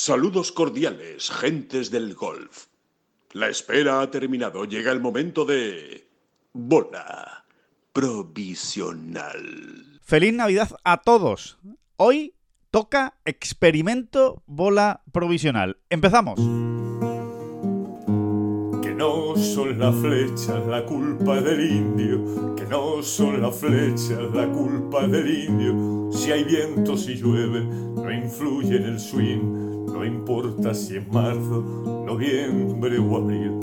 Saludos cordiales, gentes del golf. La espera ha terminado. Llega el momento de... Bola provisional. Feliz Navidad a todos. Hoy toca experimento bola provisional. Empezamos. Que no son las flechas la culpa del indio, que no son las flechas la culpa del indio. Si hay viento, si llueve, no influye en el swing, no importa si es marzo, noviembre o abril.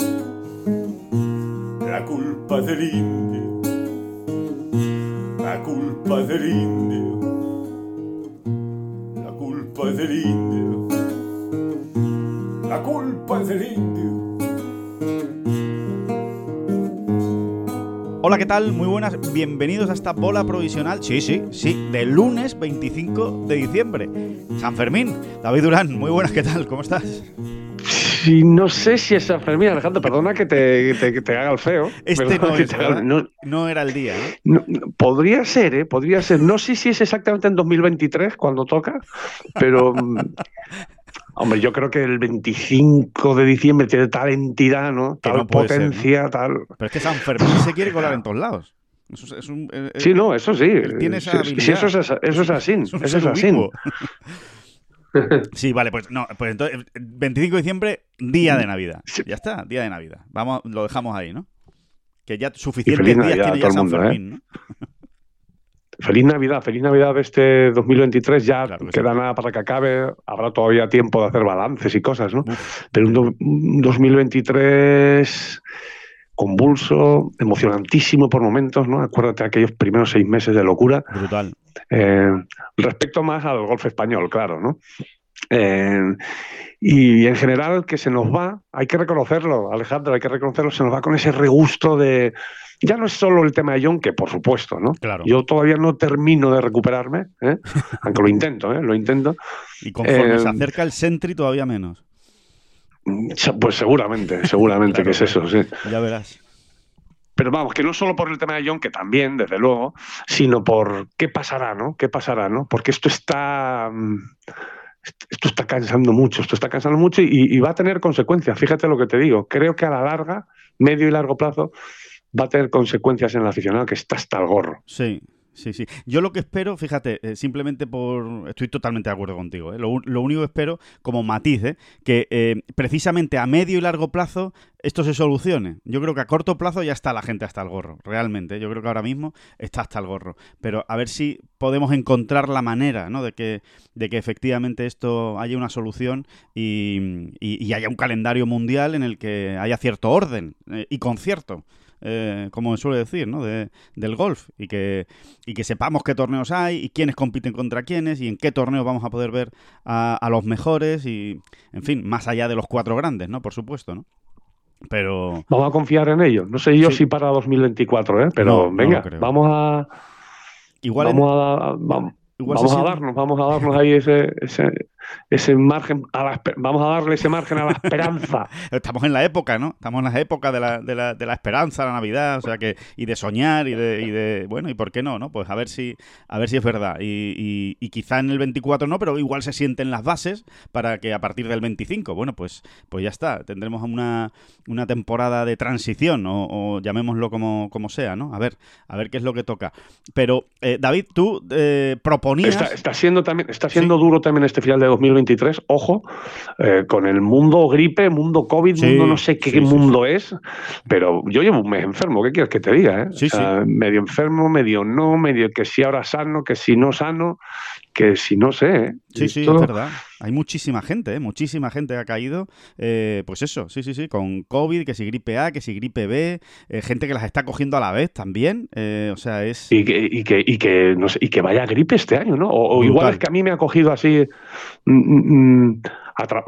La culpa del indio, la culpa del indio, la culpa del indio, la culpa del indio. Hola, ¿qué tal? Muy buenas. Bienvenidos a esta bola provisional. Sí, sí, sí, del lunes 25 de diciembre. San Fermín. David Durán, muy buenas, ¿qué tal? ¿Cómo estás? Sí, no sé si es San Fermín, Alejandro, perdona que te, te- que te haga el feo. Este no que es, te haga- ¿verdad? no- No era el día, no, podría ser, ¿eh? Podría ser. No sé si es exactamente en 2023 cuando toca, pero... Hombre, yo creo que el 25 de diciembre tiene tal entidad, ¿no? Que Tal no puede ser, ¿no? potencia, tal... Pero es que San Fermín se quiere colar en todos lados. Eso es, es un, eh, eh, Sí, no, eso sí. tiene esa Sí, sí, eso, es, eso es así. es un Eso es así. Sí, vale, pues no, pues entonces, eh, 25 de diciembre, día de Navidad. Sí. Ya está, día de Navidad. Vamos, lo dejamos ahí, ¿no? Que ya suficientes días tiene ya San mundo, ¿eh? Fermín, ¿no? Feliz Navidad, feliz Navidad de este 2023. Ya Claro que queda sí. nada para que acabe. Habrá todavía tiempo de hacer balances y cosas, ¿no? Uf, Pero un, do- un 2023 convulso, emocionantísimo por momentos, ¿no? Acuérdate de aquellos primeros seis meses de locura. brutal. Eh, respecto más al golf español, claro, ¿no? Eh, y en general que se nos va, hay que reconocerlo, Alejandro, hay que reconocerlo, se nos va con ese regusto de... Ya no es solo el tema de John, que por supuesto, ¿no? Claro. Yo todavía no termino de recuperarme, ¿eh? aunque lo intento, ¿eh? lo intento. Y conforme Eh, se acerca el Sentry, todavía menos. Pues seguramente, seguramente Claro, que es eso, sí. Ya verás. Pero vamos, que no solo por el tema de John, que también, desde luego, sino por qué pasará, ¿no? ¿Qué pasará, no? Porque esto está. mm, Esto está cansando mucho, esto está cansando mucho y, y va a tener consecuencias. Fíjate lo que te digo. Creo que a la larga, medio y largo plazo, va a tener consecuencias en el aficionado que está hasta el gorro. Sí, sí, sí. Yo lo que espero, fíjate, eh, simplemente por... Estoy totalmente de acuerdo contigo. ¿eh? Lo, único que espero, como matiz, ¿eh? que eh, precisamente a medio y largo plazo esto se solucione. Yo creo que a corto plazo ya está la gente hasta el gorro, realmente. Yo creo que ahora mismo está hasta el gorro. Pero a ver si podemos encontrar la manera ¿no? de, que, de que efectivamente esto haya una solución y, haya un calendario mundial en el que haya cierto orden y concierto. Eh, como suele decir, ¿no? De, del golf y que, y que sepamos qué torneos hay y quiénes compiten contra quiénes y en qué torneos vamos a poder ver a, a los mejores y, en fin, más allá de los cuatro grandes, ¿no? Por supuesto, ¿no? Pero Vamos a confiar en ello. No sé yo Sí. si para 2024, ¿eh? pero No, venga, vamos a. igual, en- vamos a, vamos, igual vamos se a siente- darnos, vamos a darnos ahí ese, ese, ese margen, a la, vamos a darle ese margen a la esperanza. Estamos en la época, ¿no? Estamos en la época de la, de la, de la esperanza, la Navidad, o sea que, y de soñar, y de, y de, bueno, ¿y por qué no? no? Pues a ver si, a ver si es verdad. Y, y- y quizá en el 24 no, pero igual se sienten las bases para que a partir del 25, bueno, pues, pues ya está. Tendremos una, una temporada de transición, o, o llamémoslo como, como sea, ¿no? A ver, a ver qué es lo que toca. Pero, eh, David, tú eh, proponías. Está, está siendo también, está siendo duro también este final de 2023, ojo, eh, con el mundo gripe, mundo COVID, Sí, mundo no sé qué sí, sí, mundo es, pero yo llevo un mes enfermo, ¿qué quieres que te diga? eh? Sí, O sea, Medio enfermo, medio no, medio que si ahora sano, que si no sano, que si no sé. ¿eh? Sí, sí, Esto- es verdad. Hay muchísima gente, ¿eh? muchísima gente que ha caído, eh, pues eso, sí, sí, sí, con COVID, que si gripe A, que si gripe B, eh, gente que las está cogiendo a la vez también, eh, o sea, es... Y que, y, que, y, que, no sé, y que vaya gripe este año, ¿no? O, igual es que a mí me ha cogido así, mm, mm, mm,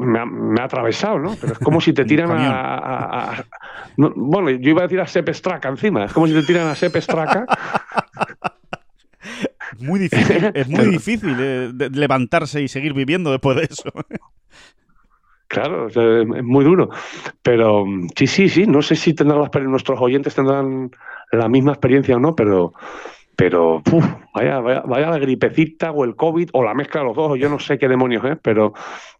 me, ha, me ha atravesado, ¿no? Pero es como si te tiran a... a- a- no, bueno, yo iba a decir a Sepp Straka encima, es como si te tiran a Sepp Straka. Muy difícil, es muy difícil eh, de- levantarse y seguir viviendo después de eso. Claro, o es muy duro. Pero mm, sí, sí, sí, no sé si tendrán las, nuestros oyentes tendrán la misma experiencia o no, pero, pero vaya, vaya, vaya, la gripecita o el COVID o la mezcla de los dos, yo no sé qué demonios es, pero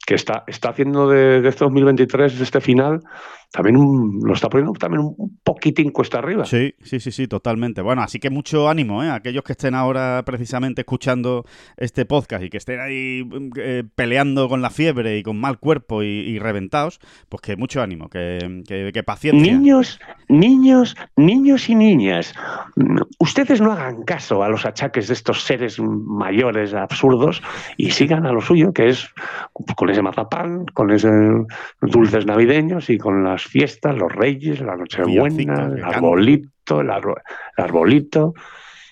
que está, está haciendo de, de este 2023, de este final, también lo está poniendo también un poquitín cuesta arriba. Sí, sí, sí, sí, totalmente. Bueno, así que mucho ánimo, ¿eh? Aquellos que estén ahora precisamente escuchando este podcast y que estén ahí eh, peleando con la fiebre y con mal cuerpo y, reventados, pues que mucho ánimo, que, que, paciencia. Niños, niños, niños y niñas, ustedes no hagan caso a los achaques de estos seres mayores absurdos y sigan a lo suyo, que es con ese mazapán, con esos dulces navideños y con las fiestas, los reyes, la Nochebuena, el arbolito, el, arbolito.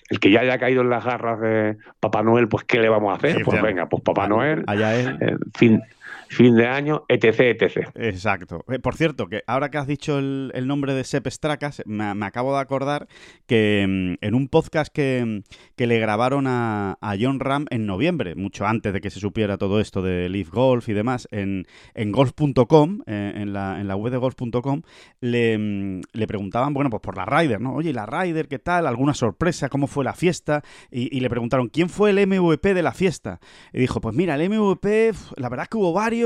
El que ya haya caído en las garras de Papá Noel, pues ¿qué le vamos a hacer? pues venga, pues Papá Noel, allá él. Eh, fin, fin de año, etc, etc. Exacto. Eh, por cierto, que ahora que has dicho el, nombre de Sepp Stracas, me, acabo de acordar que mm, en un podcast que, le grabaron a, John Ram en noviembre, mucho antes de que se supiera todo esto de Leaf Golf y demás, en, en golf.com, eh, en, la, en la web de golf.com, le, mm, le, preguntaban, bueno, pues por la Ryder, ¿no? Oye, ¿y la Ryder qué tal? ¿Alguna sorpresa? ¿Cómo fue la fiesta? Y, y le preguntaron, ¿quién fue el MVP de la fiesta? Y dijo, pues mira, el MVP, la verdad es que hubo varios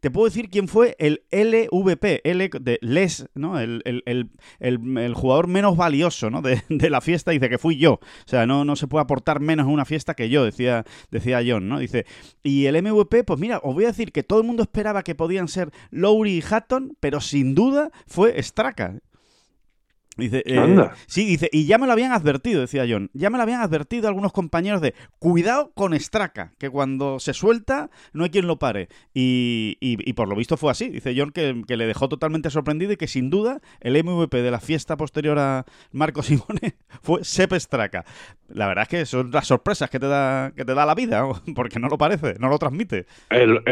te puedo decir quién fue el LVP, L de Les, ¿no? El, jugador menos valioso ¿no? de, la fiesta, dice que fui yo. O sea, no, no se puede aportar menos en una fiesta que yo, decía, decía John, ¿no? Dice, y el MVP, pues mira, os voy a decir que todo el mundo esperaba que podían ser Lowry y Hatton, pero sin duda fue Straka. Dice, eh, sí, dice, y ya me lo habían advertido, decía John, ya me lo habían advertido algunos compañeros de, cuidado con Straka, que cuando se suelta no hay quien lo pare. Y, y, por lo visto fue así, dice John, que, le dejó totalmente sorprendido y que sin duda el MVP de la fiesta posterior a Marco Simone fue Sepp Straka. La verdad es que son las sorpresas que te da, que te da la vida, porque no lo parece, no lo transmite. El,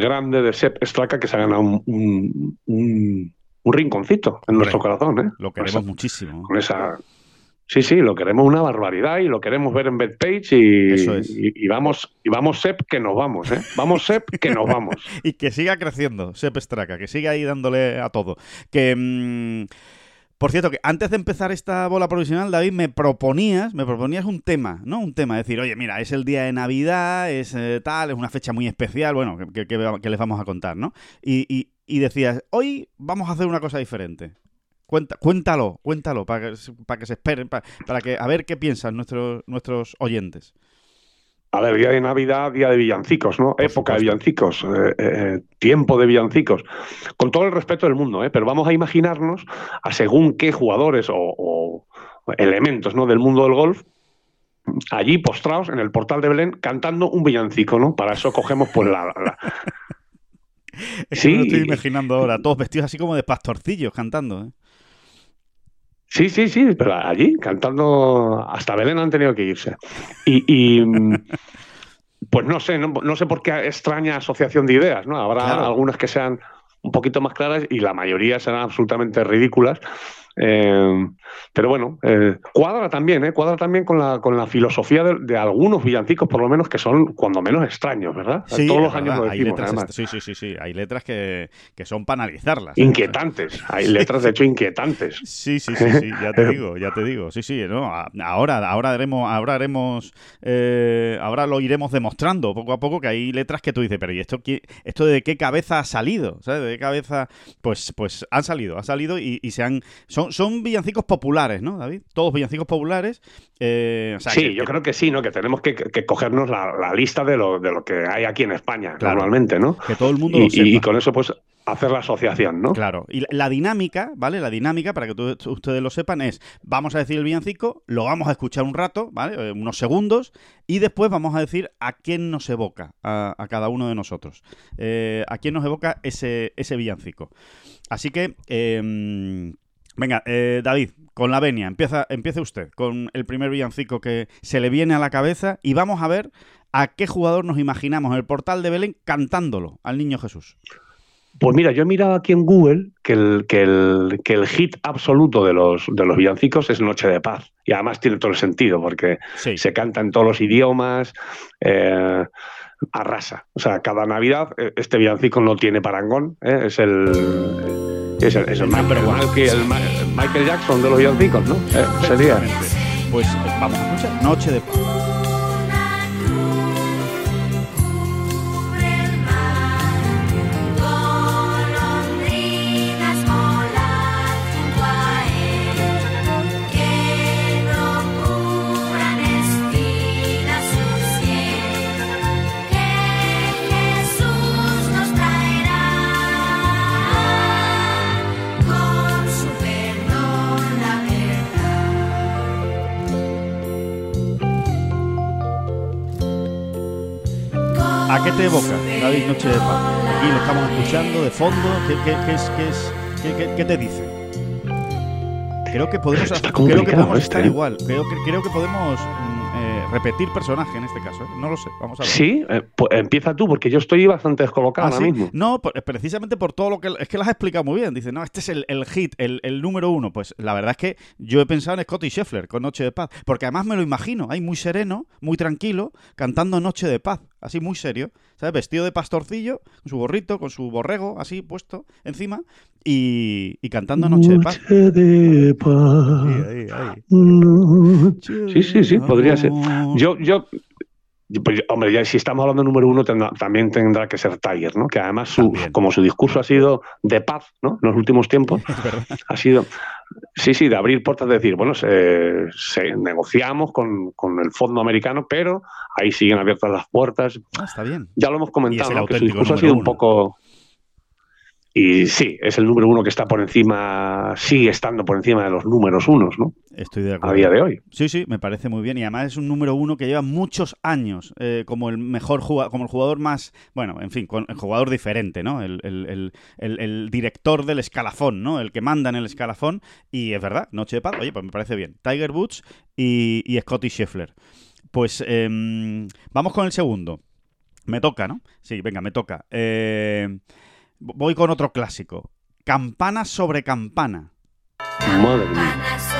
grande de Sepp Straka que se ha ganado un un rinconcito en nuestro corazón. ¿eh? Lo queremos muchísimo. Con esa... Sí, sí, lo queremos una barbaridad y lo queremos ver en Betpage y, y, vamos, y vamos Sep que nos vamos, ¿eh? Vamos Sep que nos vamos. y que siga creciendo, Sep Straka, que siga ahí dándole a todo. Que... Mm, por cierto, que antes de empezar esta bola provisional, David, me proponías, me proponías un tema, ¿no? Un tema, decir, oye, mira, es el día de Navidad, es eh, tal, es una fecha muy especial, bueno, que, les vamos a contar, ¿no? y, y decías, hoy vamos a hacer una cosa diferente. Cuenta, cuéntalo, cuéntalo, para que, para que se esperen, para, que a ver qué piensan nuestros oyentes. A ver, día de Navidad, día de villancicos, ¿no? Época de villancicos, eh, eh, tiempo de villancicos. Con todo el respeto del mundo, ¿eh? Pero vamos a imaginarnos a según qué jugadores o, elementos ¿no? del mundo del golf allí postrados en el portal de Belén cantando un villancico, ¿no? Para eso cogemos pues la, sí. lo estoy imaginando ahora, todos vestidos así como de pastorcillos cantando. ¿eh? Sí, sí, sí, pero allí cantando hasta Belén han tenido que irse. Y, pues no sé, no, sé por qué extraña asociación de ideas, ¿no? Habrá algunas que sean un poquito más claras y la mayoría serán absolutamente ridículas. Eh, pero bueno, eh, cuadra también, ¿eh? cuadra también con la, con la filosofía de, algunos villancicos, por lo menos, que son cuando menos extraños, ¿verdad? Sí, Todos los años lo decimos, hay letras, Sí, sí, sí, sí. Hay letras que, son para analizarlas. Inquietantes. Hay letras, de hecho, inquietantes. Sí, sí, sí, sí, ya te digo, ya te digo. Sí, sí, ¿no? Ahora, ahora haremos, ahora haremos, eh, ahora lo iremos demostrando poco a poco que hay letras que tú dices, pero ¿y esto, esto de qué cabeza ha salido? ¿Sabes? ¿De qué cabeza? Pues, pues han salido, ha salido y, y se han son, villancicos populares, ¿no, David? Todos villancicos populares. Eh, sí, yo creo que sí, ¿no? Que tenemos que, cogernos la, lista de lo, de lo que hay aquí en España, normalmente, ¿no? Que todo el mundo y, lo sepa. Y con eso, pues, hacer la asociación, ¿no? Claro. Y la, dinámica, ¿vale? La dinámica, para que ustedes lo sepan, es vamos a decir el villancico, lo vamos a escuchar un rato, ¿vale? Eh, unos segundos, y después vamos a decir a quién nos evoca, a, cada uno de nosotros. Eh, a quién nos evoca ese, ese villancico. Así que. Em, Venga, eh, David, con la venia, empieza, empiece usted con el primer villancico que se le viene a la cabeza y vamos a ver a qué jugador nos imaginamos en el portal de Belén cantándolo al niño Jesús. Pues mira, yo he mirado aquí en Google que el, que el, que el hit absoluto de los, de los villancicos es Noche de Paz. Y además tiene todo el sentido, porque se canta en todos los idiomas, eh, arrasa. O sea, cada Navidad eh, este villancico no tiene parangón. Es el es el, Michael, Jackson de los villancicos, ¿no? Eh, sería. Pues eh, vamos a escuchar Noche de Paz. ¿A qué te evoca, David Noche de Paz? Aquí lo estamos escuchando de fondo. ¿Qué, qué- qué es, qué, es, qué, te dice? Creo que podemos, hacer- creo que podemos este, estar ¿eh? igual. Creo que, creo que podemos mm, eh, repetir personaje en este caso. ¿eh? No lo sé. Vamos a ver. Sí, eh, pues empieza tú, porque yo estoy bastante descolocado ¿Ah, ahora sí? mismo. No, por- precisamente por todo lo que... Es que lo has explicado muy bien. Dice, no, este es el, el hit, el, el número uno. Pues la verdad es que yo he pensado en Scotty Scheffler con Noche de Paz. Porque además me lo imagino, ahí muy sereno, muy tranquilo, cantando Noche de Paz. Así muy serio, ¿sabes? Vestido de pastorcillo, con su gorrito, con su borrego así puesto encima y, y cantando Noche de Paz. Noche de paz. Ahí, ahí, ahí. Sí, sí, sí, podría ser. Yo, yo, pues, hombre, ya si estamos hablando de número uno, tendrá- también tendrá que ser Tiger, ¿no? Que además, su, como su discurso ha sido de paz, ¿no? En los últimos tiempos, Es verdad. ha sido, sí, sí, de abrir puertas, de decir, bueno, se, se- negociamos con, con el fondo americano, pero ahí siguen abiertas las puertas. Ah, está bien. Ya lo hemos comentado, ¿no? que su discurso ha sido un poco. Y sí, es el número uno que está por encima, sigue estando por encima de los números unos, ¿no? Estoy de acuerdo. A día de hoy. Sí, sí, me parece muy bien. Y además es un número uno que lleva muchos años eh, como el mejor jugador, como el jugador más, bueno, en fin, con- el jugador diferente, ¿no? El, el- el- director del escalafón, ¿no? El que manda en el escalafón. Y es verdad, Noche de Paz, oye, pues me parece bien. Tiger Woods y, y Scotty Scheffler. Pues em, vamos con el segundo. Me toca, ¿no? Sí, venga, me toca. Eh, voy con otro clásico. Campana sobre campana. Madre mía.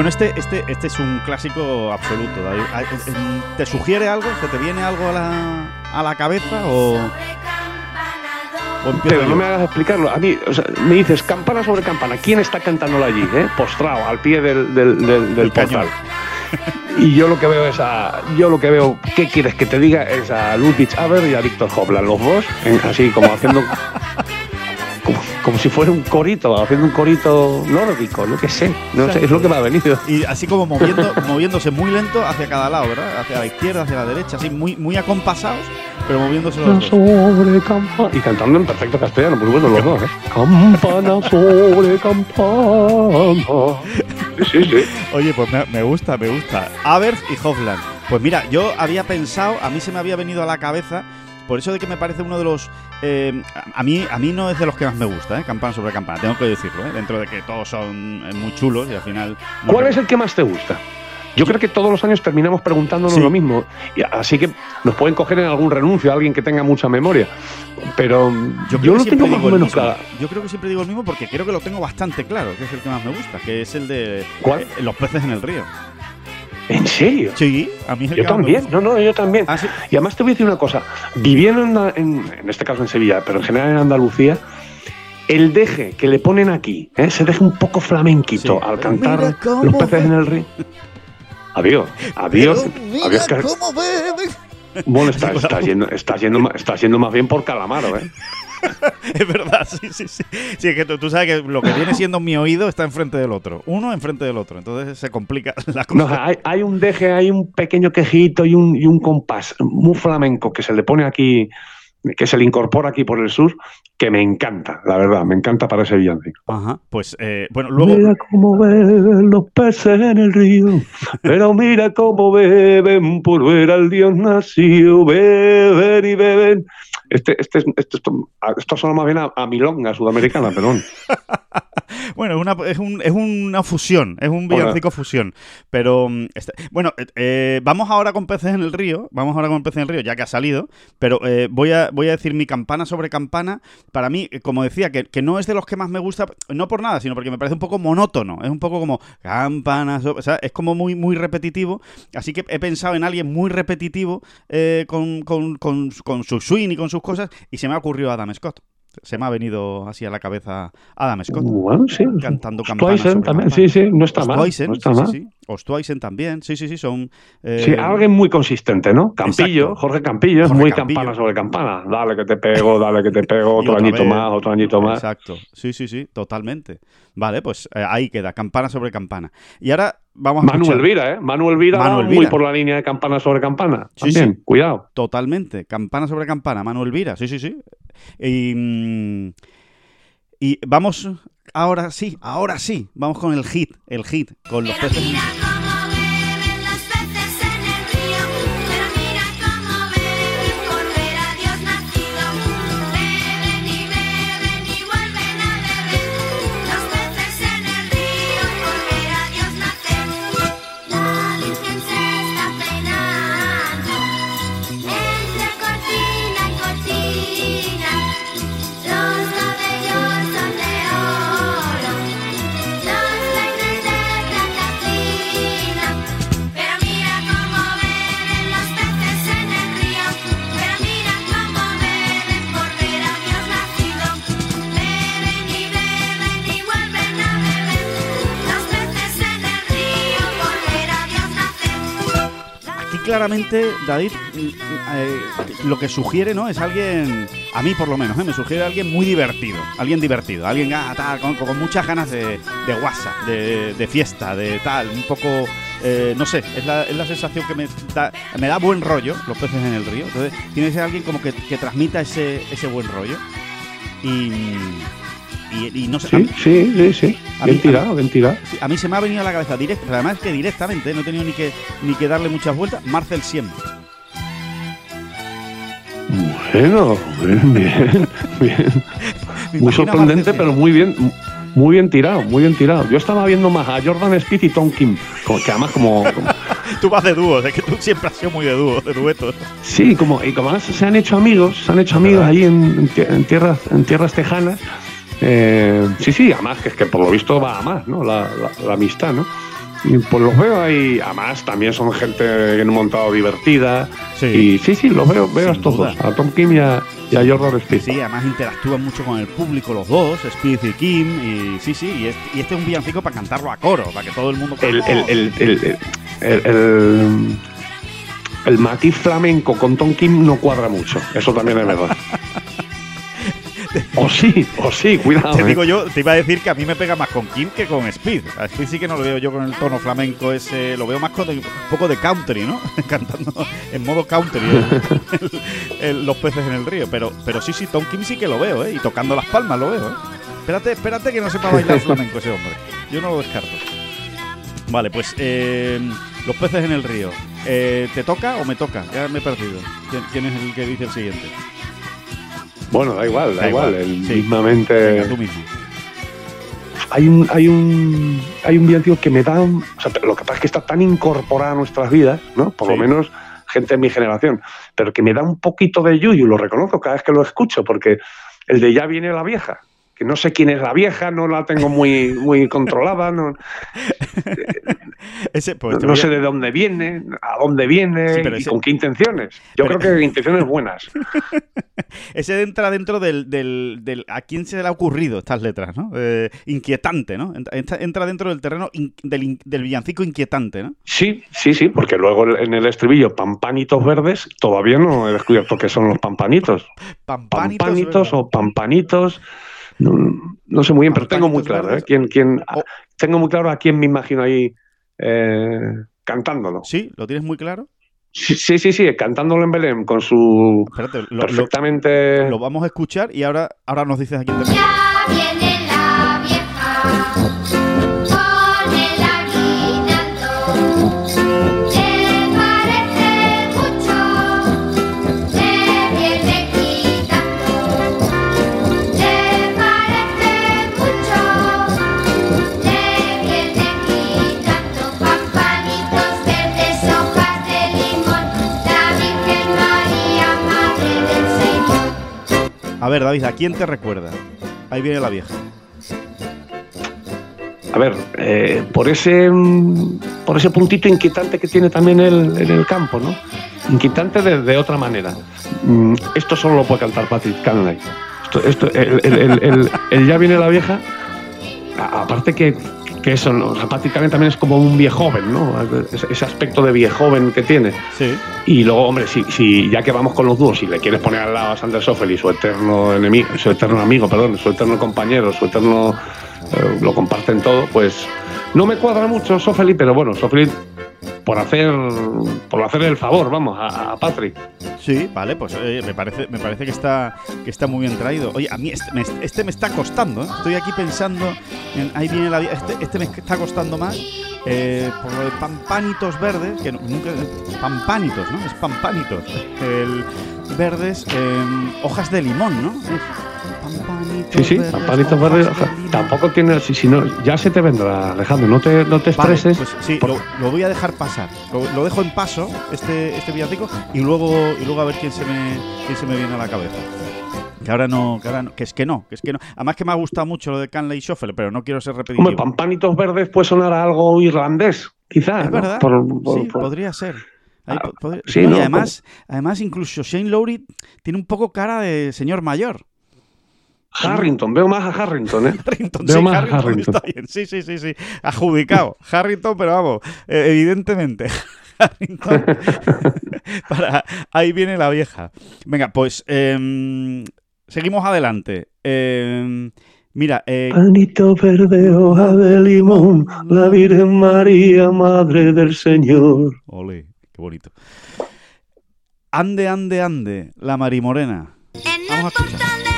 Bueno, este, este, este es un clásico absoluto. David. Ah, ¿Te sugiere algo? ¿Se te viene algo a la, a la cabeza o, Pero no me hagas explicarlo. A mí, o sea, me dices campana sobre campana. ¿Quién está cantándolo allí? eh? Postrado, al pie del, del, del, portal. Y yo lo que veo es a. Yo lo que veo, ¿qué quieres que te diga? Es a Ludwig Aber y a Víctor Hopland, los dos, así como haciendo. Como, si fuera un corito, haciendo un corito nórdico, no que sé. No sé, es lo que me ha venido. Y así como moviendo, moviéndose muy lento hacia cada lado, ¿verdad? Hacia la izquierda, hacia la derecha, así muy, muy acompasados, pero moviéndose los dos. Sobre campana. Y cantando en perfecto castellano, por supuesto, los dos, ¿eh? Campana sobre campana. Sí, sí, sí. Oye, pues me, me gusta, me gusta. Avers y Hofland. Pues mira, yo había pensado, a mí se me había venido a la cabeza, por eso de que me parece uno de los... eh, a, mí, a mí no es de los que más me gusta, ¿eh? Campana sobre campana, tengo que decirlo, ¿eh? Dentro de que todos son eh, muy chulos y al final... no ¿Cuál es el que más te gusta? Yo creo que todos los años terminamos preguntándonos Sí. lo mismo. Y así que nos pueden coger en algún renuncio a alguien que tenga mucha memoria. Pero yo, Yo creo que lo tengo más o menos claro. Yo creo que siempre digo el mismo porque creo que lo tengo bastante claro, que es el que más me gusta, que es el de ¿Cuál? eh, los peces en el río. ¿En serio? Sí, a mí Yo también, no, no, yo también. Ah, sí. Y además te voy a decir una cosa. Viviendo en, en, en este caso en Sevilla, pero en general en Andalucía, el deje que le ponen aquí, ¿eh? ese deje un poco flamenquito Sí. al cantar los peces ve. en el río. Adiós, adiós. adiós que- bueno, está, está, yendo, está, yendo, está yendo más bien por calamaro, ¿eh? Es verdad, sí, sí, sí. Sí, es que tú, tú sabes que lo que viene siendo mi oído está enfrente del otro. Uno enfrente del otro. Entonces se complica la cosa. No, hay, hay un deje, hay un pequeño quejito y un, y un compás muy flamenco que se le pone aquí que se le incorpora aquí por el sur, que me encanta, la verdad, me encanta para ese villancico. Ajá, pues eh, bueno, luego... Mira cómo beben los peces en el río, pero mira cómo beben por ver al Dios nacido, beben y beben. Este, este, es- este- esto, esto suena más bien a, a milonga sudamericana, perdón. Bueno, es una, es, un- es una fusión, es un villancico fusión. Pero mm, este- bueno, eh, eh, vamos ahora con peces en el río, vamos ahora con peces en el río, ya que ha salido, pero eh, voy, a, voy a decir mi campana sobre campana. Para mí, eh, como decía, que, que no es de los que más me gusta, no por nada, sino porque me parece un poco monótono, es un poco como campana, sobre- o sea, es como muy, muy repetitivo. Así que he pensado en alguien muy repetitivo eh, con, con- con- con su swing y con sus cosas, y se me ha ocurrido Adam Scott. Se me ha venido así a la cabeza Adam Scott. Bueno, sí. Cantando sobre también, sí, sí, no está mal. Osthuizen, No está sí, mal. sí, sí. Osthuizen también, sí, sí, sí, son... eh, Sí, alguien muy consistente, ¿no? Campillo, Exacto. Jorge Campillo, es Jorge muy Campillo. campana sobre campana. Dale que te pego, dale que te pego, otro añito vez. más, otro añito más. Exacto, sí, sí, sí, totalmente. Vale, pues eh, ahí queda, campana sobre campana. Y ahora vamos a Manu escuchar- Elvira, ¿eh? Manu Elvira, Manu Elvira. muy por la línea de campana sobre campana. Sí, También, sí. cuidado. Totalmente, campana sobre campana, Manuel Vira, sí, sí, sí. Y, mm, y vamos, ahora sí, ahora sí, vamos con el hit, el hit, con los peces. Claramente, David, mm, eh, lo que sugiere, ¿no? Es alguien, a mí por lo menos, ¿eh? me sugiere alguien muy divertido, alguien divertido, alguien ah, con, muchas ganas de, de guasa, de, fiesta, de tal, un poco, eh, no sé, es la, sensación que me da, buen rollo los peces en el río. Entonces, tiene que ser alguien como que, que transmita ese, buen rollo. Y, y no sé, Sí, mí- sí, sí, sí. Mí- Bien tirado, bien tirado. A mí se me ha venido a la cabeza directo, pero además es que directamente, no he tenido ni que, ni que darle muchas vueltas, Marcel Siem. Bueno, bien, bien, Muy sorprendente, pero muy bien, muy bien tirado, muy bien tirado. Yo estaba viendo más a Jordan Speed y Tom Kim, que además como, como- Tú vas de dúo, es que tú siempre has sido muy de dúo, de duetos. sí, como y como además se han hecho amigos, se han hecho amigos ahí en, en tierras, en tierras tejanas. Eh, sí, sí, además que es que por lo visto va a más, ¿no? La, la- la amistad, ¿no? Y pues los veo ahí, además también son gente que han montado divertida. Sí. Y sí, sí, los veo, veo a estos duda. dos, a Tom Kim y a, y a Jordan Speed. Sí, además interactúan mucho con el público los dos, Speed y Kim, y sí, sí, y este, y este es un villancico para cantarlo a coro, para que todo el mundo... el, el, el, el- el matiz flamenco con Tom Kim no cuadra mucho. Eso también es verdad. O sí, o sí, cuidado. Te ¿eh? digo yo, te iba a decir que a mí me pega más con Kim que con Speed. A Speed sí que no lo veo yo con el tono flamenco ese, lo veo más con un poco de country, ¿no? Cantando en modo country el- el- el- los peces en el río. Pero, pero sí, sí, Tom Kim sí que lo veo, ¿eh? Y tocando las palmas lo veo, ¿eh? Espérate, espérate que no sepa bailar flamenco ese hombre. Yo no lo descarto. Vale, pues eh, los peces en el río. Eh, ¿Te toca o me toca? Ya me he perdido. ¿Quién, quién es el que dice el siguiente? Bueno, da igual, da, Da igual. igual, el- sí. Mismamente. Venga, tú mismo. hay un, hay un, hay un villancico que me da, un- o sea, lo que pasa es que está tan incorporado a nuestras vidas, ¿no? Por Sí. lo menos gente de mi generación, pero que me da un poquito de yuyu, lo reconozco cada vez que lo escucho, porque el de ya viene la vieja, que no sé quién es la vieja, no la tengo muy, muy controlada, no, Ese, pues, no a- sé de dónde viene, a dónde viene Sí, pero y ese- con qué intenciones. Yo pero- creo que intenciones buenas. Ese entra dentro del, del, del- ¿A quién se le ha ocurrido estas letras, no? Eh, inquietante, ¿no? Entra, dentro del terreno in- del, del villancico inquietante, ¿no? Sí, sí, sí, porque luego en el estribillo pampanitos verdes todavía no he descubierto qué son los pampanitos. Pampanitos, pampanitos o pampanitos. No, no sé muy bien, pero tengo muy claro, ¿eh? ¿Quién, quién, O- tengo muy claro a quién me imagino ahí eh, cantándolo. Sí, ¿lo tienes muy claro? Sí, sí, sí, sí, cantándolo en Belén con su Espérate, lo, lo- perfectamente. lo vamos a escuchar y ahora, ahora nos dices a quién te Ya viene la vieja ver, David, ¿a quién te recuerda? Ahí viene la vieja. A ver, eh, por ese mm, por ese puntito inquietante que tiene también él en el campo, ¿no? Inquietante de, otra manera. Mm, esto solo lo puede cantar Patrick Canley. Esto, esto, el, el- el- el- el ya viene la vieja. Aparte que, que eso, ¿no? O sea, Patrick Canley también es como un viejoven, ¿no? Ese, aspecto de viejoven que tiene. Sí. Y luego, hombre, si, si ya que vamos con los dúos, si le quieres poner al lado a Sander Soffel y su eterno enemigo, su eterno amigo, perdón, su eterno compañero, su eterno eh, lo comparten todo, pues no me cuadra mucho Soffeli, pero bueno, Soffeli por hacer por hacer el favor, vamos, a, a Patrick. Sí, vale, pues eh, me parece, me parece que está, que está muy bien traído. Oye, a mí este me, este me está costando, ¿eh? Estoy aquí pensando en ahí viene la este, este me está costando más eh, por lo de pampanitos verdes, que no- nunca pampanitos, ¿no? Es pampanitos. El verdes, eh, hojas de limón, ¿no? Sí, sí, hojas Verdes, o sea, tampoco tiene, si, si no, ya se te vendrá, Alejandro, no te, no te Vale, estreses. pues sí, por- lo, lo voy a dejar pasar. Lo, lo dejo en paso, este, este villancico, y luego, y luego a ver quién se me, quién se me viene a la cabeza. Que ahora no, que ahora no, que es que no, que es que no. Además que me ha gustado mucho lo de Canley y Schoffel, pero no quiero ser repetitivo. Hombre, Pampanitos Verdes puede sonar a algo irlandés, quizás. es verdad. Por- por- sí, por- podría ser. Ahí Ah, sí, no, y ¿no? además, además incluso Shane Lowry tiene un poco cara de señor mayor. Harrington, veo más a Harrington, ¿eh? Harrington, Veo sí, más a Harrington Harrington. está bien. Sí, sí, sí, sí. Adjudicado. Harrington, pero vamos, eh, evidentemente. Harrington. Para, ahí viene la vieja. Venga, pues em, seguimos adelante. Em, mira, eh, Panito verde, hoja de limón, la Virgen María, Madre del Señor. ole, qué bonito. Ande, ande, ande, la marimorena. En Vamos a escuchar.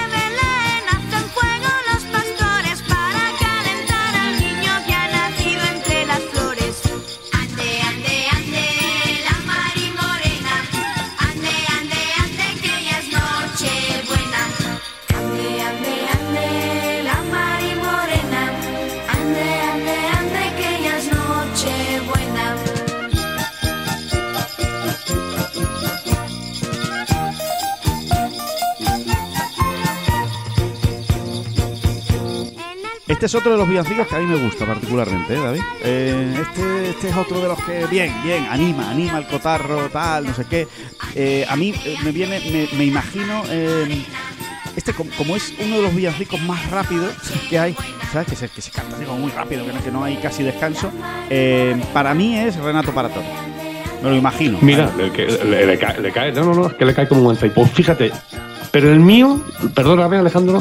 Este es otro de los villancicos que a mí me gusta particularmente, ¿eh, David? Eh, este, este es otro de los que, bien, bien, anima, anima el cotarro, tal, no sé qué. Eh, a mí eh, me viene, me, me imagino, eh, este como, como es uno de los villancicos más rápidos que hay, ¿sabes? Que se, que se canta así como muy rápido, que no, que no hay casi descanso. eh, para mí es Renato Paratón. Me lo imagino. Mira, le, que- le- le cae, le cae- no, no, no, es que le cae como un. Pues fíjate, pero el mío, perdóname Alejandro,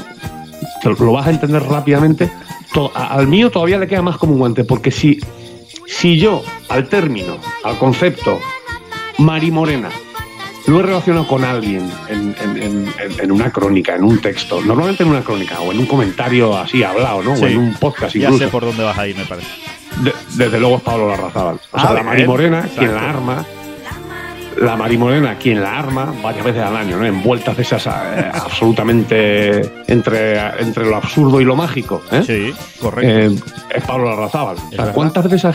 lo vas a entender rápidamente, to- a- al mío todavía le queda más como un guante, porque si, si yo al término, al concepto, Mari Morena, lo he relacionado con alguien en, en- en- en- una crónica, en un texto, normalmente en una crónica o en un comentario así hablado, ¿no? Sí. O en un podcast Ya incluso. sé por dónde vas a ir, me parece. De- desde luego es Pablo Larrazábal. O Ah, sea, la bien, Mari Morena, exacto. quien la arma, la Mari Morena, quien la arma varias veces al año, ¿no? Envueltas de esas eh, absolutamente entre, entre lo absurdo y lo mágico. ¿eh? Sí, correcto. Eh, es Pablo Larrazábal. ¿Cuántas veces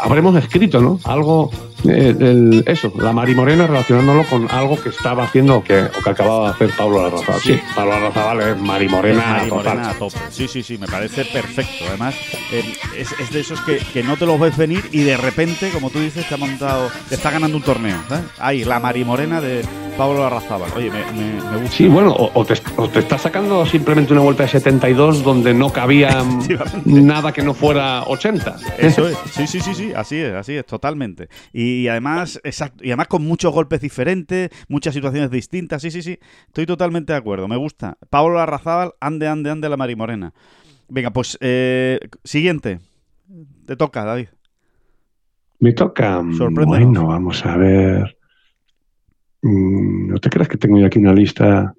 habremos escrito, ¿no? Algo, eh, del- eso, la Mari Morena relacionándolo con algo que estaba haciendo o que, o que acababa de hacer Pablo Larrazábal. Sí, Sí. Pablo Larrazábal es Mari Morena, Mari total. Morena a tope. Sí, sí, sí, me parece perfecto. Además, eh, es, es de esos que, que no te los ves venir y de repente, como tú dices, te ha montado, te está ganando un torneo. ¿sabes? Ahí, la Mari Morena de Pablo Arrazábal. Oye, me, me, me gusta. Sí, bueno, o, o te, o te sacando simplemente una vuelta de 72 donde no cabía nada que no fuera 80. Eso es, sí, sí, sí, sí, así es, así es, totalmente. Y, además, exacto, y además con muchos golpes diferentes, muchas situaciones distintas, sí, sí, sí, estoy totalmente de acuerdo, me gusta. Pablo Arrazábal, ande, ande, ande la Mari Morena. Venga, pues, eh, siguiente, te toca, David. Me toca. Bueno, vamos a ver. Mm, ¿No te creas que tengo yo aquí una lista?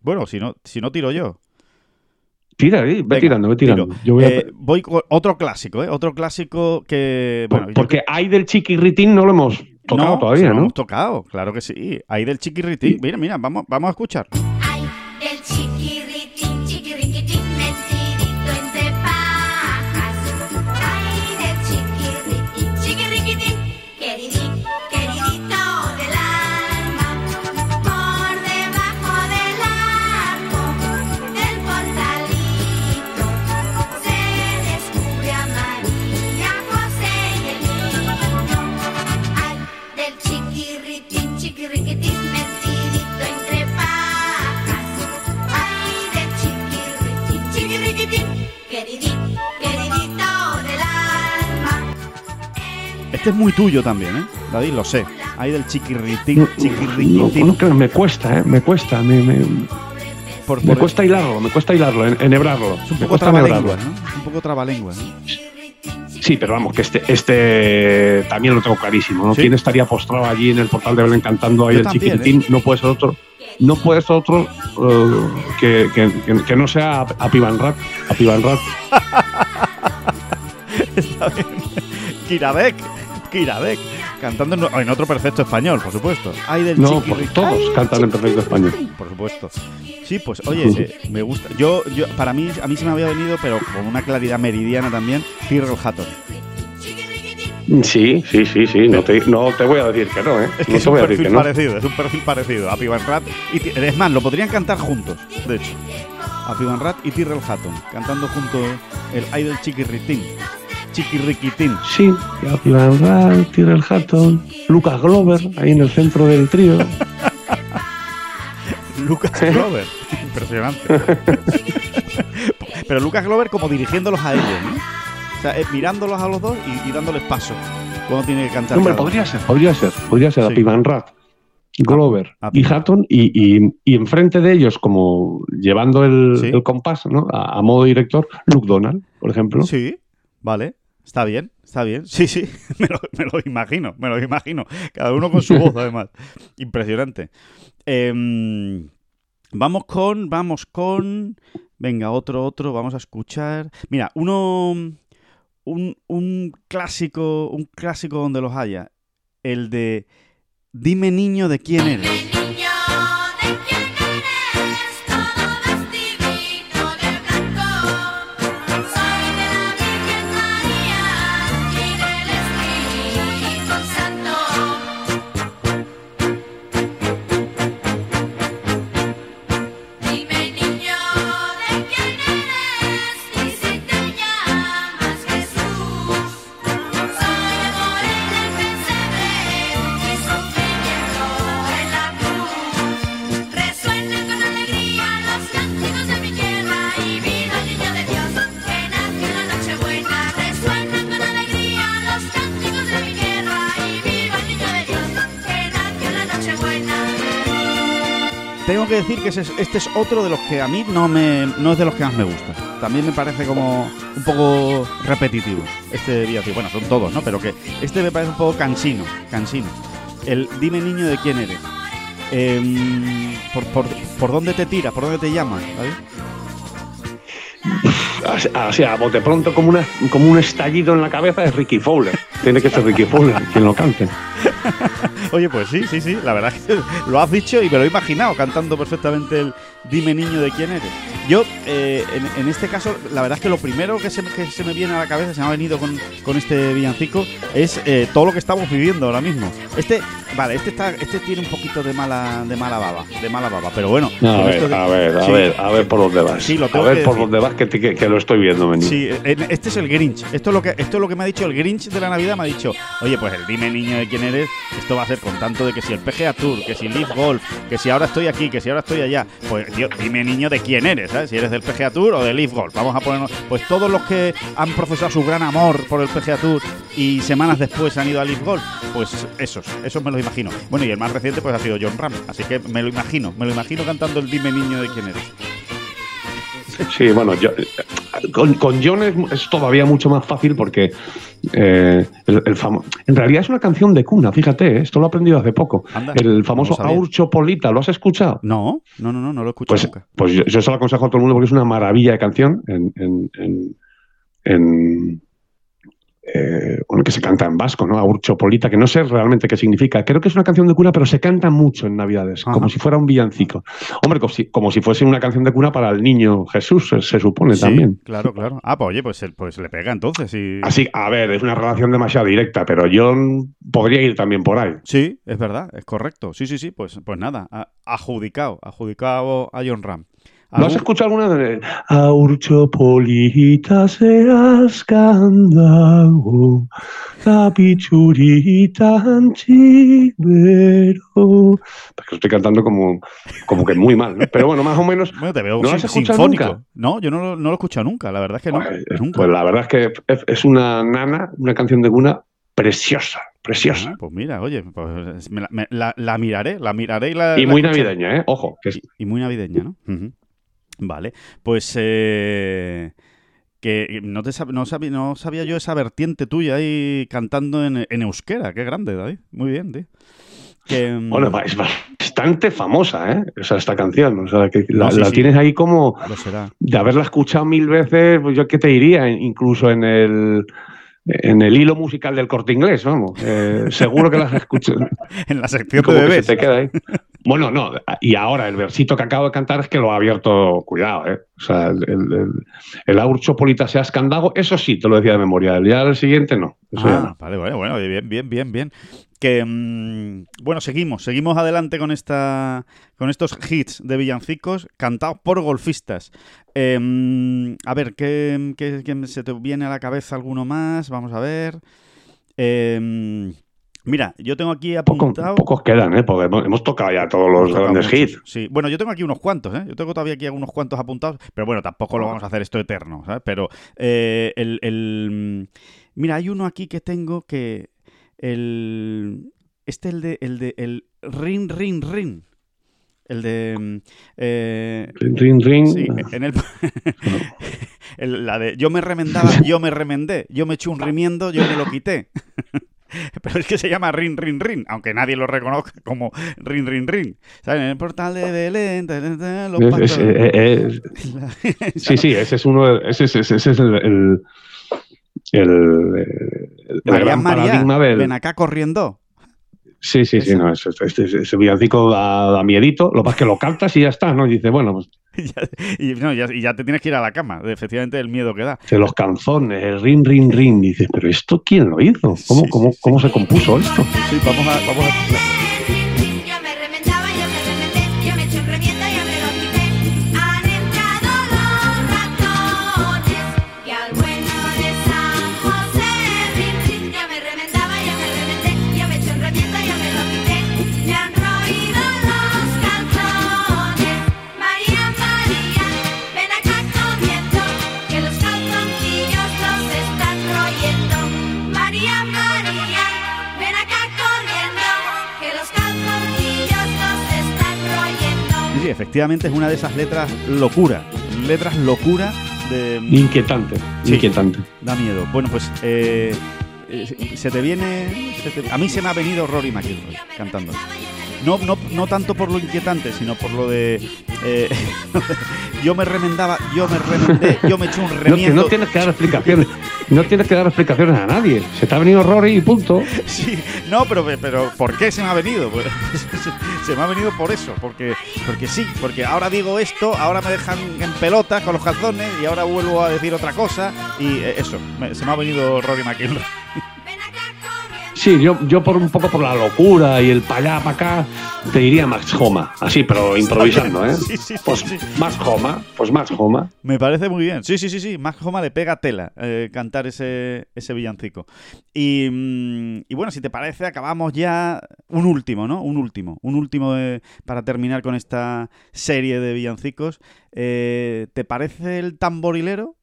Bueno, si no, si no tiro yo. Tira, ahí, ve Venga, tirando, ve tirando. Yo voy a- Eh, voy con otro clásico, ¿eh? Otro clásico que. por- Bueno, yo porque hay del chiquirritín no lo hemos tocado no, todavía, lo ¿no? hemos tocado, claro que sí. Ahí del chiquirritín. Mira, mira, vamos, vamos a escuchar. Este es muy tuyo también, ¿eh? David, lo sé. Ahí del chiquirritín, No, no, chiquirritín. no creas, me cuesta, ¿eh? Me cuesta, me, me- Por- me cuesta hilarlo, me cuesta hilarlo, en- enhebrarlo. es un Me poco cuesta trabalengua. ¿no? Un poco trabalengua. ¿no? Sí, pero vamos, que este, este también lo tengo clarísimo. ¿no? ¿Sí? ¿Quién estaría postrado allí en el portal de Belén cantando ahí Yo el también, chiquitín? No puede ser otro. No puede ser otro eh, que, que- que- que no sea Apivanrat. Apivanrat. Está bien. Kiradek. Cantando en, en otro perfecto español, por supuesto. Ay, del No, por- todos cantan en perfecto español. Por supuesto. Sí, pues oye, eh, me gusta. Yo, yo, para mí, a mí se me había venido, pero con una claridad meridiana también, Tyrrell Hatton. Sí, sí, sí, sí. No te, no te voy a decir que no, ¿eh? Es que no es un voy a decir perfil que no. parecido, es un perfil parecido a Pivan Rat. Y, es más, lo podrían cantar juntos, de hecho. A Pivan Rat y Tyrrell Hatton, cantando juntos el Ay del Chiquirritín. Chiquirriquitín. Sí, Apivanrat, Tyrrell Hatton, Lucas Glover, ahí en el centro del trío. Lucas Glover. Impresionante. Pero Lucas Glover como dirigiéndolos a ellos, ¿no? O sea, eh, mirándolos a los dos y, y dándoles paso cuando tiene que cantar. Hombre, podría ser, podría ser, podría ser Sí. Apivanrat, Glover Ap- y Hatton, y, y, y enfrente de ellos, como llevando el, Sí. el compás, ¿no? A, a modo director, Luke Donald, por ejemplo. Sí, vale. Está bien, está bien. Sí, sí, me lo, imagino, me lo imagino. Cada uno con su voz, además. Impresionante. Em, vamos con, vamos con... Venga, otro, otro, vamos a escuchar. Mira, uno... Un, un clásico, un clásico donde los haya. El de Dime niño de quién eres. Niño, ¿de quién decir que ese es- este es otro de los que a mí no, me, no es de los que más me gusta. También me parece como un poco repetitivo. Este villancico. Bueno, son todos, ¿no? Pero que este me parece un poco cansino. Cansino. El dime niño de quién eres. Em, por, por, ¿Por dónde te tira? ¿Por dónde te llama? ¿Sabes? Así, así, a bote pronto, como, una, como un estallido en la cabeza, es Ricky Fowler. Tiene que ser Ricky Fowler quien lo cante. Oye, pues sí, sí, sí. La verdad es que lo has dicho y me lo he imaginado cantando perfectamente el Dime niño de quién eres. Yo, eh, en, este caso, la verdad es que lo primero que se, que se me viene a la cabeza, se me ha venido con, con este villancico, es eh, todo lo que estamos viviendo ahora mismo. Este, vale, este está, este tiene un poquito de mala, de mala baba, de mala baba, pero bueno. A ver, a ver, a Sí. ver, a ver por dónde vas. Sí, lo a ver que por decir. dónde vas, que, te- que, que lo estoy viendo venir. Sí, este es el Grinch. Esto es lo que esto es lo que me ha dicho el Grinch de la Navidad. Me ha dicho, oye, pues el dime niño de quién eres. Esto va a ser con tanto de que si el PGA Tour, que si Leaf Golf, que si ahora estoy aquí, que si ahora estoy allá. Pues tío, dime niño de quién eres, ¿sabes? Si eres del PGA Tour o del Leaf Golf. Vamos a ponernos, pues todos los que han profesado su gran amor por el PGA Tour y semanas después han ido a Leaf Golf, pues esos, esos me los imagino. Bueno, y el más reciente pues ha sido John Ram, así que me lo imagino, me lo imagino cantando el dime niño de quién eres. Sí, bueno, yo- con, con John es, es todavía mucho más fácil porque eh, el, el famo- en realidad es una canción de cuna, fíjate, ¿eh? esto lo he aprendido hace poco. Anda, el famoso no. Aurcho Polita, ¿lo has escuchado? No, no, no, no, no lo he escuchado Pues, nunca. pues yo, yo se lo aconsejo a todo el mundo porque es una maravilla de canción en, en- en- en, eh, bueno, que se canta en vasco, ¿no? Aurcho Polita, que no sé realmente qué significa. Creo que es una canción de cuna, pero se canta mucho en Navidades, Ajá. como si fuera un villancico. Hombre, como si, como si fuese una canción de cuna para el niño Jesús, se, se supone Sí, también. claro, claro. Ah, pues oye, pues, pues le pega entonces. Y... Así, a ver, es una relación demasiado directa, pero John podría ir también por ahí. Sí, es verdad, es correcto. Sí, sí, sí, pues, pues nada, adjudicado, adjudicado a John Ram. ¿Lo has ¿Algún- escuchado alguna vez? Aurcho Polita seas candago, la pichurita anchivero. Porque lo estoy cantando como, como que muy mal, ¿no? Pero bueno, más o menos. Bueno, te veo ¿No has sinfónico. nunca? No, yo no, lo- no lo he escuchado nunca, la verdad es que no. Pues, nunca. pues la verdad es que es- es una nana, una canción de cuna preciosa, preciosa. Ah, pues mira, oye, pues me la, me- la- la miraré, la miraré y la. Y la muy escucharé. navideña, ¿eh? Ojo, que es- Y, y muy navideña, ¿no? Ujú. Vale, pues eh, que no, te sab- no, sabía, no sabía yo esa vertiente tuya ahí cantando en, en euskera. Qué grande, David. Muy bien, tío. Que, mm, Bueno, es bastante famosa, ¿eh? O sea, esta canción. O sea, que la, No, sí, la sí. tienes ahí como será. de haberla escuchado mil veces, pues yo qué te diría, incluso en el en el hilo musical del corte inglés, vamos. Eh, seguro que las escuchas. En la sección de como que bebés. se te queda ahí. Bueno, no, y ahora el versito que acabo de cantar es que lo ha abierto, cuidado, ¿eh? O sea, el, el, el, el Aurcho Polita seas candago, eso sí, te lo decía de memoria. El día del siguiente no. Eso Ah, no. vale, vale, bueno, bien, bien, bien, bien. Que mm, bueno, seguimos, seguimos adelante con esta, con estos hits de villancicos cantados por golfistas. Eh, mm, a ver, ¿qué, qué- qué se te viene a la cabeza alguno más? Vamos a ver. Eh, mm, mira, yo tengo aquí Poco- apuntado. pocos quedan, ¿eh? Porque hemos, hemos tocado ya todos los grandes muchos, hits. Sí, bueno, yo tengo aquí unos cuantos, ¿eh? Yo tengo todavía aquí unos cuantos apuntados, pero bueno, tampoco lo vamos a hacer esto eterno, ¿sabes? Pero eh, el, el- Mira, hay uno aquí que tengo que... El... Este, el de... El de... El rin, rin, rin. El de... mm, eh, Ring, ring, ring. Sí, en el, el- la de yo me remendaba, yo me remendé, yo me eché un rimiendo, yo me lo quité. Pero es que se llama Rin Rin Rin, aunque nadie lo reconozca como Rin Rin Rin. ¿Sabes? En el portal de Belén, los Es- sí, sí, ese es uno, ese, es- ese, ese es el, el, el, el María gran María, paradigma del, ven acá corriendo. Sí, sí, sí, no, ese, ese- ese- ese villancico da, da miedito, lo que pasa es que lo cantas y ya está, ¿no? Y dices, bueno, pues Y ya, y, no, ya, y ya te tienes que ir a la cama, efectivamente, el miedo que da. de los canzones, el ring, ring, ring, dices, pero ¿esto quién lo hizo? ¿Cómo, Sí, cómo, sí, sí. cómo se compuso esto? Sí, vamos a, vamos a efectivamente es una de esas letras locura. Letras locura de. Inquietante, Sí. inquietante. Da miedo. Bueno, pues. eh, eh, se te viene. se te- a mí se me ha venido Rory McIlroy cantando. No, no, no tanto por lo inquietante, sino por lo de. eh, yo me remendaba, yo me remendé, yo me eché un No, que remiendo. no tienes que dar explicaciones, no tienes que dar explicaciones a nadie. Se te ha venido Rory y punto. Sí, no, pero, pero ¿por qué se me ha venido? Se me ha venido por eso, porque, porque sí, porque ahora digo esto, ahora me dejan en pelotas con los calzones y ahora vuelvo a decir otra cosa y eh, eso, se me ha venido Rory McIlroy. Sí, yo, yo por un poco por la locura y el para allá, para acá, te diría Max Homa. Así, pero improvisando, ¿eh? Sí, sí, sí, Pues más Homa, pues más Homa. Me parece muy bien. Sí, sí, sí, sí. Max Homa le pega tela eh, cantar ese, ese villancico. Y, mm, y bueno, si te parece, acabamos ya un último, ¿no? Un último. Un último de- para terminar con esta serie de villancicos. Eh, ¿Te parece el tamborilero?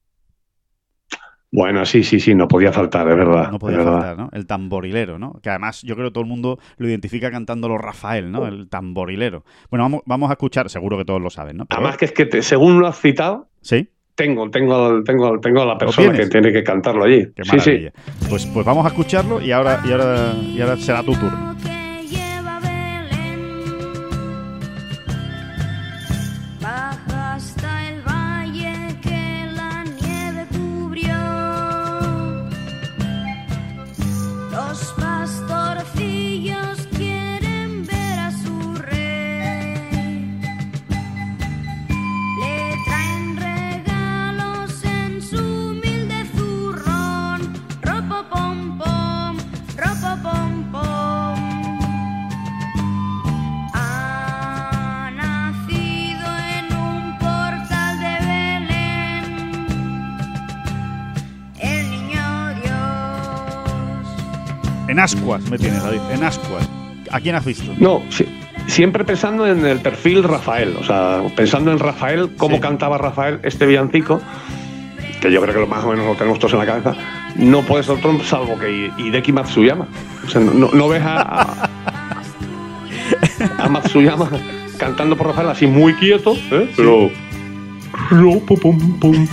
Bueno, sí, sí, sí, no podía faltar, es verdad. No podía verdad. faltar, ¿no? El tamborilero, ¿no? Que además yo creo que todo el mundo lo identifica cantándolo Rafael, ¿no? El tamborilero. Bueno, vamos, vamos a escuchar, seguro que todos lo saben, ¿no? Pero- Además que es que te- según lo has citado, ¿Sí? Tengo, tengo, tengo, tengo a la persona que tiene que cantarlo allí. Qué sí, sí. Pues, pues vamos a escucharlo y ahora, y ahora, y ahora será tu turno. En ascuas me tienes, David. En ascuas. ¿A quién has visto? No, sí, siempre pensando en el perfil Rafael, o sea, pensando en Rafael, cómo Sí. cantaba Rafael este villancico, que yo creo que lo más o menos lo tenemos todos en la cabeza, no puede ser otro salvo que Hideki Matsuyama. O sea, no, no ves a, a, Matsuyama cantando por Rafael así muy quieto, ¿eh? pero... Ropopom-pom.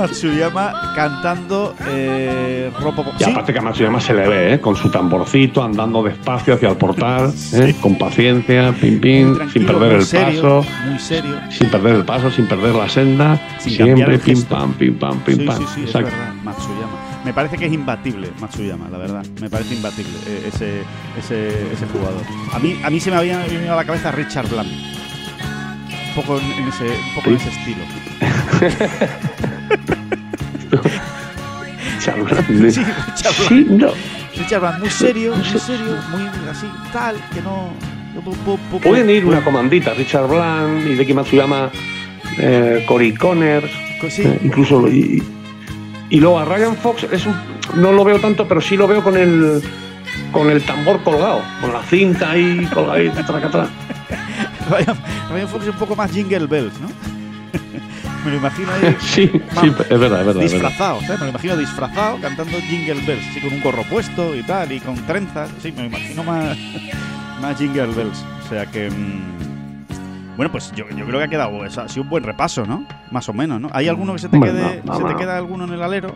Matsuyama cantando eh, Ropo. Y Sí, aparte que a Matsuyama se le ve, ¿eh? con su tamborcito, andando despacio hacia el portal, ¿eh? con paciencia, pim pim, sin perder el serio, paso, Muy serio. sin perder el paso, sin perder la senda, Sin siempre pim pam, pim pam, pim sí, pam. sí, sí, es verdad. Matsuyama. Me parece que es imbatible Matsuyama, la verdad. Me parece imbatible eh, ese, ese, ese jugador. A mí, a mí se me había venido a la cabeza Richard Blanc. Un poco en, en ese, un poco en ese estilo. Charlán. Sí, Richard Blanc. Sí, no. Richard Blanc, muy serio, muy serio, muy así, tal, que no. pu- pu- pu- Pueden ir una comandita, Richard Blanc, Hideki Matsuyama, eh, Cory Connors, Sí, eh, incluso. Y, y luego a Ryan Fox es un- no lo veo tanto, pero sí lo veo con el con el tambor colgado, con la cinta ahí colgadita, tracatra. Ryan, Ryan Fox es un poco más Jingle Bells, ¿no? Me lo imagino ahí Sí, sí, es verdad, es verdad. es verdad. disfrazado, ¿sabes? Me lo imagino disfrazado cantando Jingle Bells, así con un gorro puesto y tal, y con trenzas, sí, me lo imagino más, más Jingle Bells. O sea que. mm, bueno, pues yo, yo creo que ha quedado. eso ha sido un buen repaso, ¿no? Más o menos, ¿no? ¿Hay alguno que se te quede. no, no, se te no. queda alguno en el alero?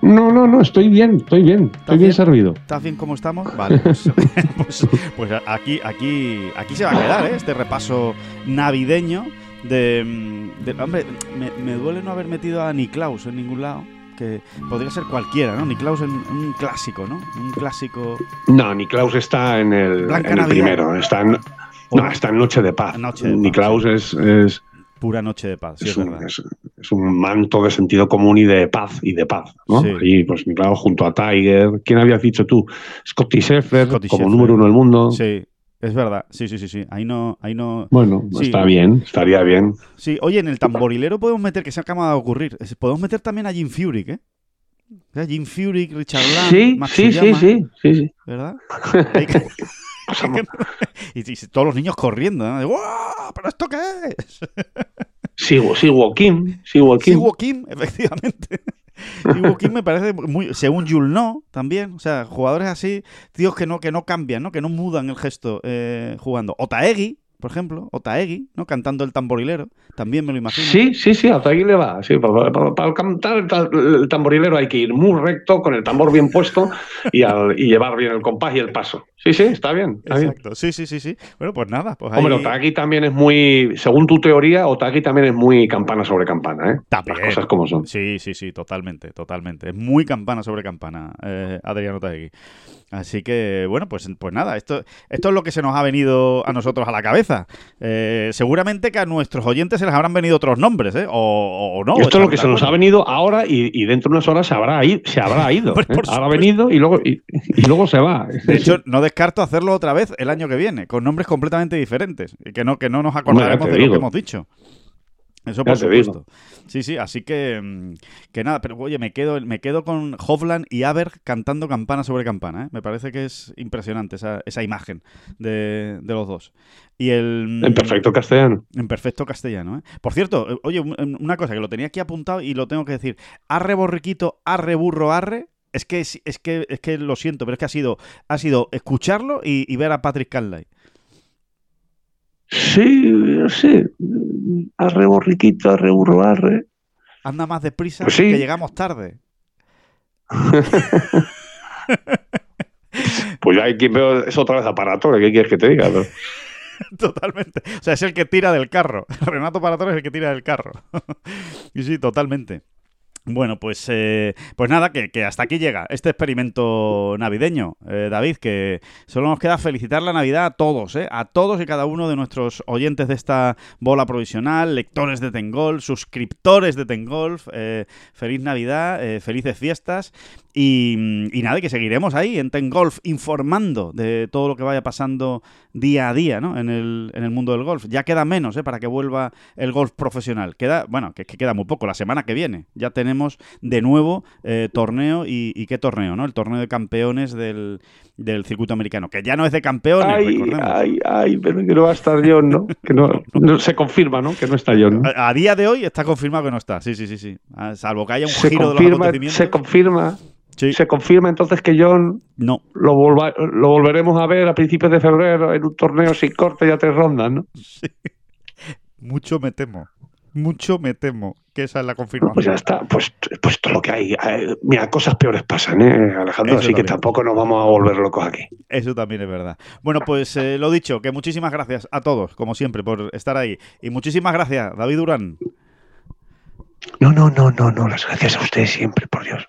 No, no, no, estoy bien, estoy bien, estoy bien bien? servido. ¿Estás bien como estamos? Vale, pues, pues, pues aquí, aquí, aquí se va a quedar, ¿eh? Este repaso navideño de... mm, de- hombre, me, me duele no haber metido a Niklaus en ningún lado, que podría ser cualquiera, ¿no? Niklaus en un clásico, ¿no? Un clásico... No, Niklaus está en el, en el primero, está en, no, está en Noche de Paz. Noche de Paz, Niklaus es, es, Pura noche de paz, sí, es es un, es- es manto de sentido común y de paz y de paz, ¿no? Sí. Y pues Niklaus junto a Tiger, ¿quién habías dicho tú? Scotty Scottie como número uno del mundo. Sí, es verdad, sí, sí, sí, sí. Ahí no... Ahí no... Bueno, Sí. está bien, estaría bien. Sí, oye, en el tamborilero podemos meter, que se acaba de ocurrir, podemos meter también a Jim Furyk, ¿eh? O sea, Jim Furyk, Richard Blanc, Sí, sí, sí, sí, sí, sí. ¿verdad? Y, y todos los niños corriendo, ¿no? ¡Guau! ¿Pero esto qué es? Sigo, sigo Kim, sigo Kim. Siwo Kim, efectivamente. Siwo Kim me parece muy. Según Yul No, también. O sea, jugadores así, tíos que no, que no cambian, ¿no? Que no mudan el gesto eh, jugando. Otaegi, por ejemplo. Otaegi, ¿no? Cantando el tamborilero. También me lo imagino. Sí, sí, sí, hasta ahí le va. Sí, para, para- para cantar el, ta- el tamborilero hay que ir muy recto, con el tambor bien puesto y, al- y llevar bien el compás y el paso. Sí, sí, está bien. Está bien. Exacto. Sí, sí, sí, sí. Bueno, pues nada. Pues ahí... Hombre, Otagi también es muy, según tu teoría, Otagi también es muy campana sobre campana, ¿eh? También. Las cosas como son. Sí, sí, sí, totalmente, totalmente. Es muy campana sobre campana, eh, Adriano Taegui. Así que, bueno, pues, pues nada, esto, esto es lo que se nos ha venido a nosotros a la cabeza. Eh, seguramente que a nuestros oyentes se les habrán venido otros nombres, ¿eh? O, o no. Esto es lo que ¿están se nos ha venido ahora y, y dentro de unas horas se habrá ido. Se habrá ido Hombre, ¿eh? por Ahora ha supuesto. venido y luego, y, y luego se va. De hecho, no descarto hacerlo otra vez el año que viene, con nombres completamente diferentes. Y que no, que no nos acordaremos de lo que hemos dicho. Eso Ya por te digo. Sí, sí, así que, mm, que nada, pero oye, me quedo, me quedo con Hovland y Aber cantando campana sobre campana. ¿eh? Me parece que es impresionante esa, esa imagen de, de los dos. Y el, en perfecto castellano. en perfecto castellano, ¿eh? Por cierto, eh, oye, un- una cosa que lo tenía aquí apuntado y lo tengo que decir. Arre borriquito, arre burro, arre. Es que, es, es que, es que lo siento, pero es que ha sido, ha sido escucharlo y, y ver a Patrick Canlay. Sí, no sé. Arre borriquito, arre burro, arre. Anda más deprisa Pues sí. que llegamos tarde. Pues ya hay quien veo es otra vez aparato, ¿qué quieres que te diga? no? Totalmente. O sea, es el que tira del carro. Renato Paratore es el que tira del carro. y sí, totalmente. Bueno, pues, eh, pues nada, que, que hasta aquí llega este experimento navideño, eh, David, que solo nos queda felicitar la Navidad a todos, eh, a todos y cada uno de nuestros oyentes de esta bola provisional, lectores de Tengolf, suscriptores de Tengolf, eh, feliz Navidad, eh, felices fiestas y, y nada, que seguiremos ahí en Tengolf informando de todo lo que vaya pasando día a día ¿no? en, el, en el mundo del golf. Ya queda menos ¿eh? para que vuelva el golf profesional. Queda, bueno, que, que queda muy poco. La semana que viene ya tenemos de nuevo eh, torneo y, y qué torneo, ¿no? El torneo de campeones del, del circuito americano, que ya no es de campeones, Ay, ay, ay, pero que no va a estar John, ¿no? Que no, no se confirma, ¿no? Que no está John. ¿no? A, a día de hoy está confirmado que no está. Sí, sí, sí, sí. Ah, Salvo que haya un Se giro de los acontecimientos. se confirma, Sí. se confirma entonces que John No, lo, volva- lo volveremos a ver a principios de febrero en un torneo sin corte y a tres rondas, ¿no? mucho me temo. Mucho me temo que esa es la confirmación. Pues ya está, pues, pues todo lo que hay. eh, Mira, cosas peores pasan, ¿eh, Alejandro? Eso Así que tampoco nos vamos a volver locos aquí. Eso también es verdad. Bueno, pues eh, lo dicho, que muchísimas gracias a todos, como siempre, por estar ahí. Y muchísimas gracias, David Durán. No, no, no, no, no. Las gracias a ustedes siempre, por Dios.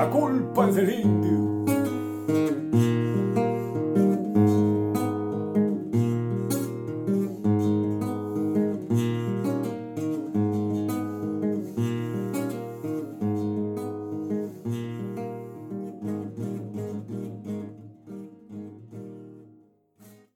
la culpa es del indio.